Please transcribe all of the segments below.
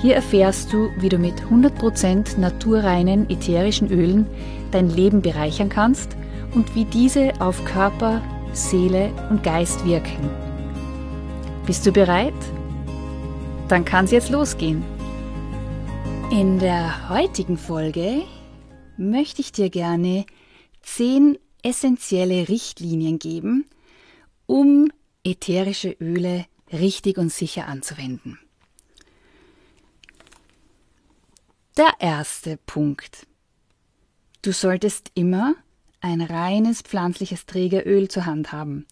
Hier erfährst du, wie du mit 100% naturreinen ätherischen Ölen dein Leben bereichern kannst und wie diese auf Körper, Seele und Geist wirken. Bist du bereit? Dann kann es jetzt losgehen. In der heutigen Folge möchte ich dir gerne 10 essentielle Richtlinien geben, um ätherische Öle richtig und sicher anzuwenden. Der erste Punkt. Du solltest immer ein reines pflanzliches Trägeröl zur Hand haben,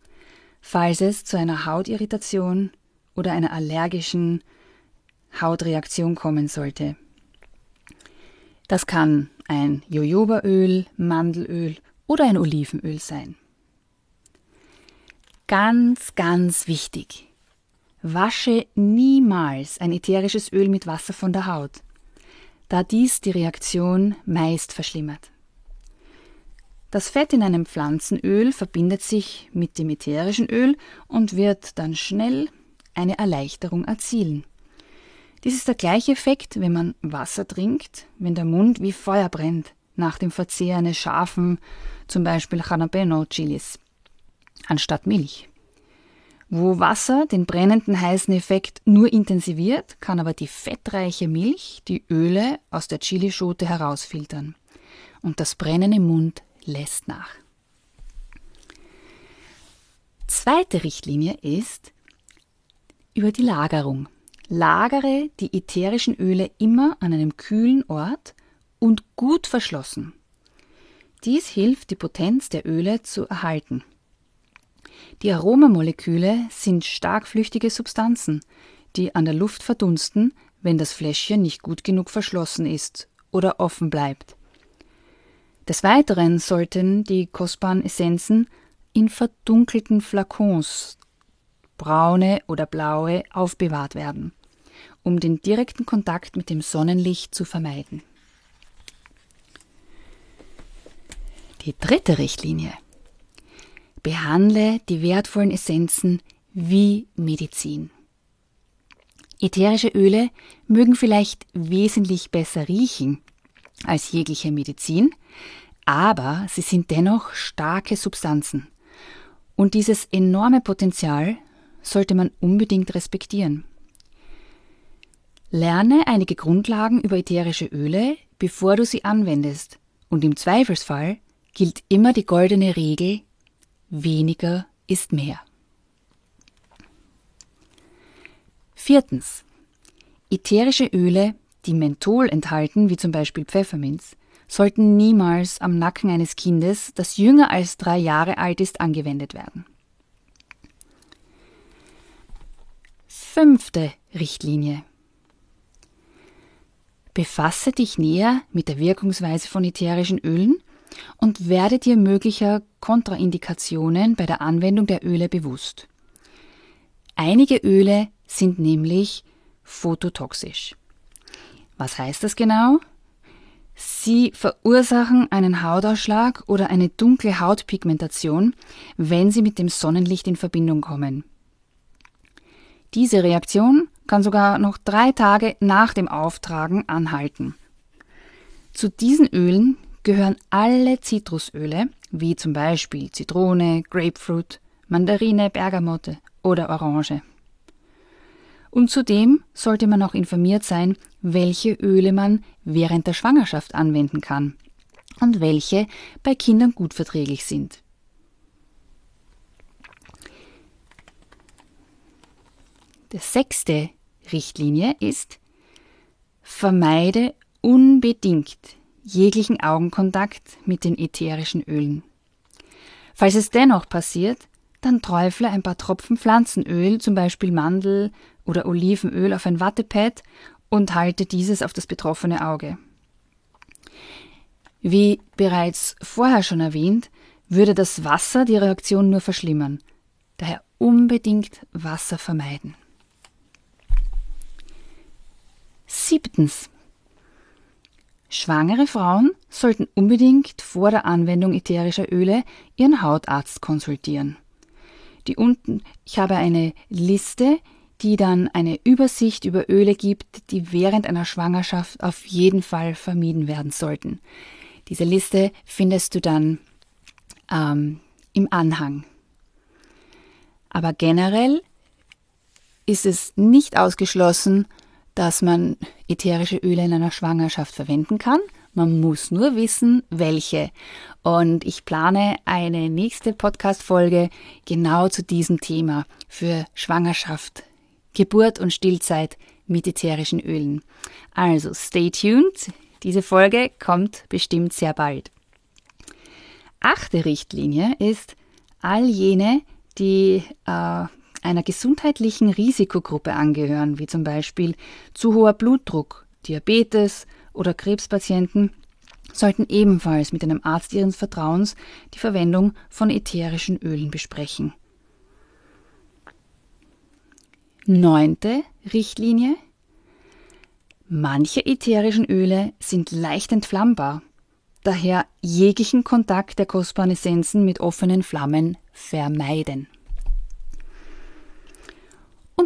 falls es zu einer Hautirritation oder einer allergischen Hautreaktion kommen sollte. Das kann ein Jojobaöl, Mandelöl oder ein Olivenöl sein. Ganz, ganz wichtig. Wasche niemals ein ätherisches Öl mit Wasser von der Haut da dies die Reaktion meist verschlimmert. Das Fett in einem Pflanzenöl verbindet sich mit dem ätherischen Öl und wird dann schnell eine Erleichterung erzielen. Dies ist der gleiche Effekt, wenn man Wasser trinkt, wenn der Mund wie Feuer brennt nach dem Verzehr eines scharfen, zum Beispiel Jalapeno-Chilis, anstatt Milch. Wo Wasser den brennenden heißen Effekt nur intensiviert, kann aber die fettreiche Milch die Öle aus der Chilischote herausfiltern. Und das Brennen im Mund lässt nach. Zweite Richtlinie ist über die Lagerung. Lagere die ätherischen Öle immer an einem kühlen Ort und gut verschlossen. Dies hilft, die Potenz der Öle zu erhalten. Die Aromamoleküle sind stark flüchtige Substanzen, die an der Luft verdunsten, wenn das Fläschchen nicht gut genug verschlossen ist oder offen bleibt. Des Weiteren sollten die kostbaren Essenzen in verdunkelten Flakons, braune oder blaue, aufbewahrt werden, um den direkten Kontakt mit dem Sonnenlicht zu vermeiden. Die dritte Richtlinie Behandle die wertvollen Essenzen wie Medizin. Ätherische Öle mögen vielleicht wesentlich besser riechen als jegliche Medizin, aber sie sind dennoch starke Substanzen. Und dieses enorme Potenzial sollte man unbedingt respektieren. Lerne einige Grundlagen über ätherische Öle, bevor du sie anwendest, und im Zweifelsfall gilt immer die goldene Regel weniger ist mehr. Viertens. Ätherische Öle, die Menthol enthalten, wie zum Beispiel Pfefferminz, sollten niemals am Nacken eines Kindes, das jünger als drei Jahre alt ist, angewendet werden. Fünfte Richtlinie. Befasse dich näher mit der Wirkungsweise von ätherischen Ölen und werde dir möglicher Kontraindikationen bei der Anwendung der Öle bewusst. Einige Öle sind nämlich phototoxisch. Was heißt das genau? Sie verursachen einen Hautausschlag oder eine dunkle Hautpigmentation, wenn sie mit dem Sonnenlicht in Verbindung kommen. Diese Reaktion kann sogar noch drei Tage nach dem Auftragen anhalten. Zu diesen Ölen gehören alle Zitrusöle, wie zum Beispiel Zitrone, Grapefruit, Mandarine, Bergamotte oder Orange. Und zudem sollte man auch informiert sein, welche Öle man während der Schwangerschaft anwenden kann und welche bei Kindern gut verträglich sind. Die sechste Richtlinie ist, vermeide unbedingt jeglichen Augenkontakt mit den ätherischen Ölen. Falls es dennoch passiert, dann träufle ein paar Tropfen Pflanzenöl, zum Beispiel Mandel oder Olivenöl, auf ein Wattepad und halte dieses auf das betroffene Auge. Wie bereits vorher schon erwähnt, würde das Wasser die Reaktion nur verschlimmern. Daher unbedingt Wasser vermeiden. Siebtens. Schwangere Frauen sollten unbedingt vor der Anwendung ätherischer Öle ihren Hautarzt konsultieren. Die unten, ich habe eine Liste, die dann eine Übersicht über Öle gibt, die während einer Schwangerschaft auf jeden Fall vermieden werden sollten. Diese Liste findest du dann ähm, im Anhang. Aber generell ist es nicht ausgeschlossen, dass man ätherische Öle in einer Schwangerschaft verwenden kann. Man muss nur wissen, welche. Und ich plane eine nächste Podcast-Folge genau zu diesem Thema für Schwangerschaft, Geburt und Stillzeit mit ätherischen Ölen. Also stay tuned. Diese Folge kommt bestimmt sehr bald. Achte Richtlinie ist, all jene, die äh, einer gesundheitlichen Risikogruppe angehören, wie zum Beispiel zu hoher Blutdruck, Diabetes oder Krebspatienten, sollten ebenfalls mit einem Arzt ihres Vertrauens die Verwendung von ätherischen Ölen besprechen. Neunte Richtlinie. Manche ätherischen Öle sind leicht entflammbar, daher jeglichen Kontakt der kostbaren Essenzen mit offenen Flammen vermeiden.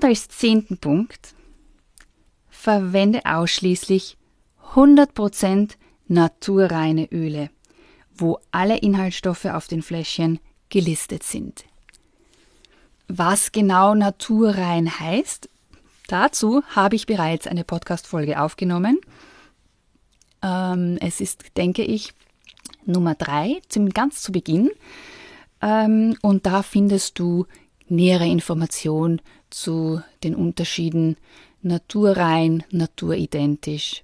Und als zehnten Punkt, verwende ausschließlich 100% naturreine Öle, wo alle Inhaltsstoffe auf den Fläschchen gelistet sind. Was genau naturrein heißt, dazu habe ich bereits eine Podcast-Folge aufgenommen. Ähm, es ist, denke ich, Nummer drei, ganz zu Beginn. Ähm, und da findest du nähere Informationen zu den Unterschieden naturrein, naturidentisch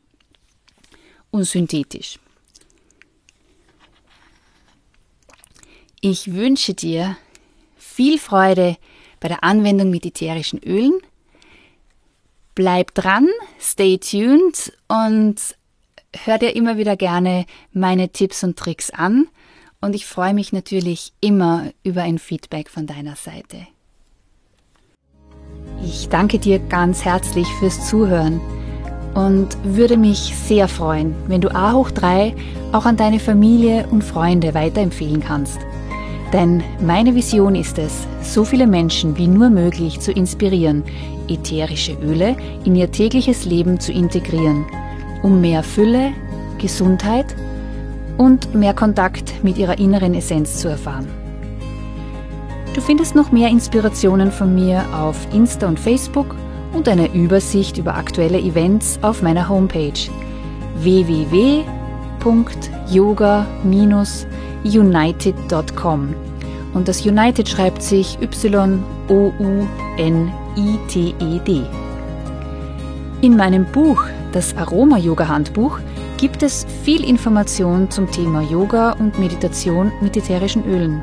und synthetisch. Ich wünsche dir viel Freude bei der Anwendung mit ätherischen Ölen. Bleib dran, stay tuned und hör dir immer wieder gerne meine Tipps und Tricks an. Und ich freue mich natürlich immer über ein Feedback von deiner Seite. Ich danke dir ganz herzlich fürs Zuhören und würde mich sehr freuen, wenn du A hoch 3 auch an deine Familie und Freunde weiterempfehlen kannst. Denn meine Vision ist es, so viele Menschen wie nur möglich zu inspirieren, ätherische Öle in ihr tägliches Leben zu integrieren, um mehr Fülle, Gesundheit und mehr Kontakt mit ihrer inneren Essenz zu erfahren. Du findest noch mehr Inspirationen von mir auf Insta und Facebook und eine Übersicht über aktuelle Events auf meiner Homepage www.yoga-united.com. Und das United schreibt sich Y-O-U-N-I-T-E-D. In meinem Buch, das Aroma-Yoga-Handbuch, gibt es viel Information zum Thema Yoga und Meditation mit ätherischen Ölen.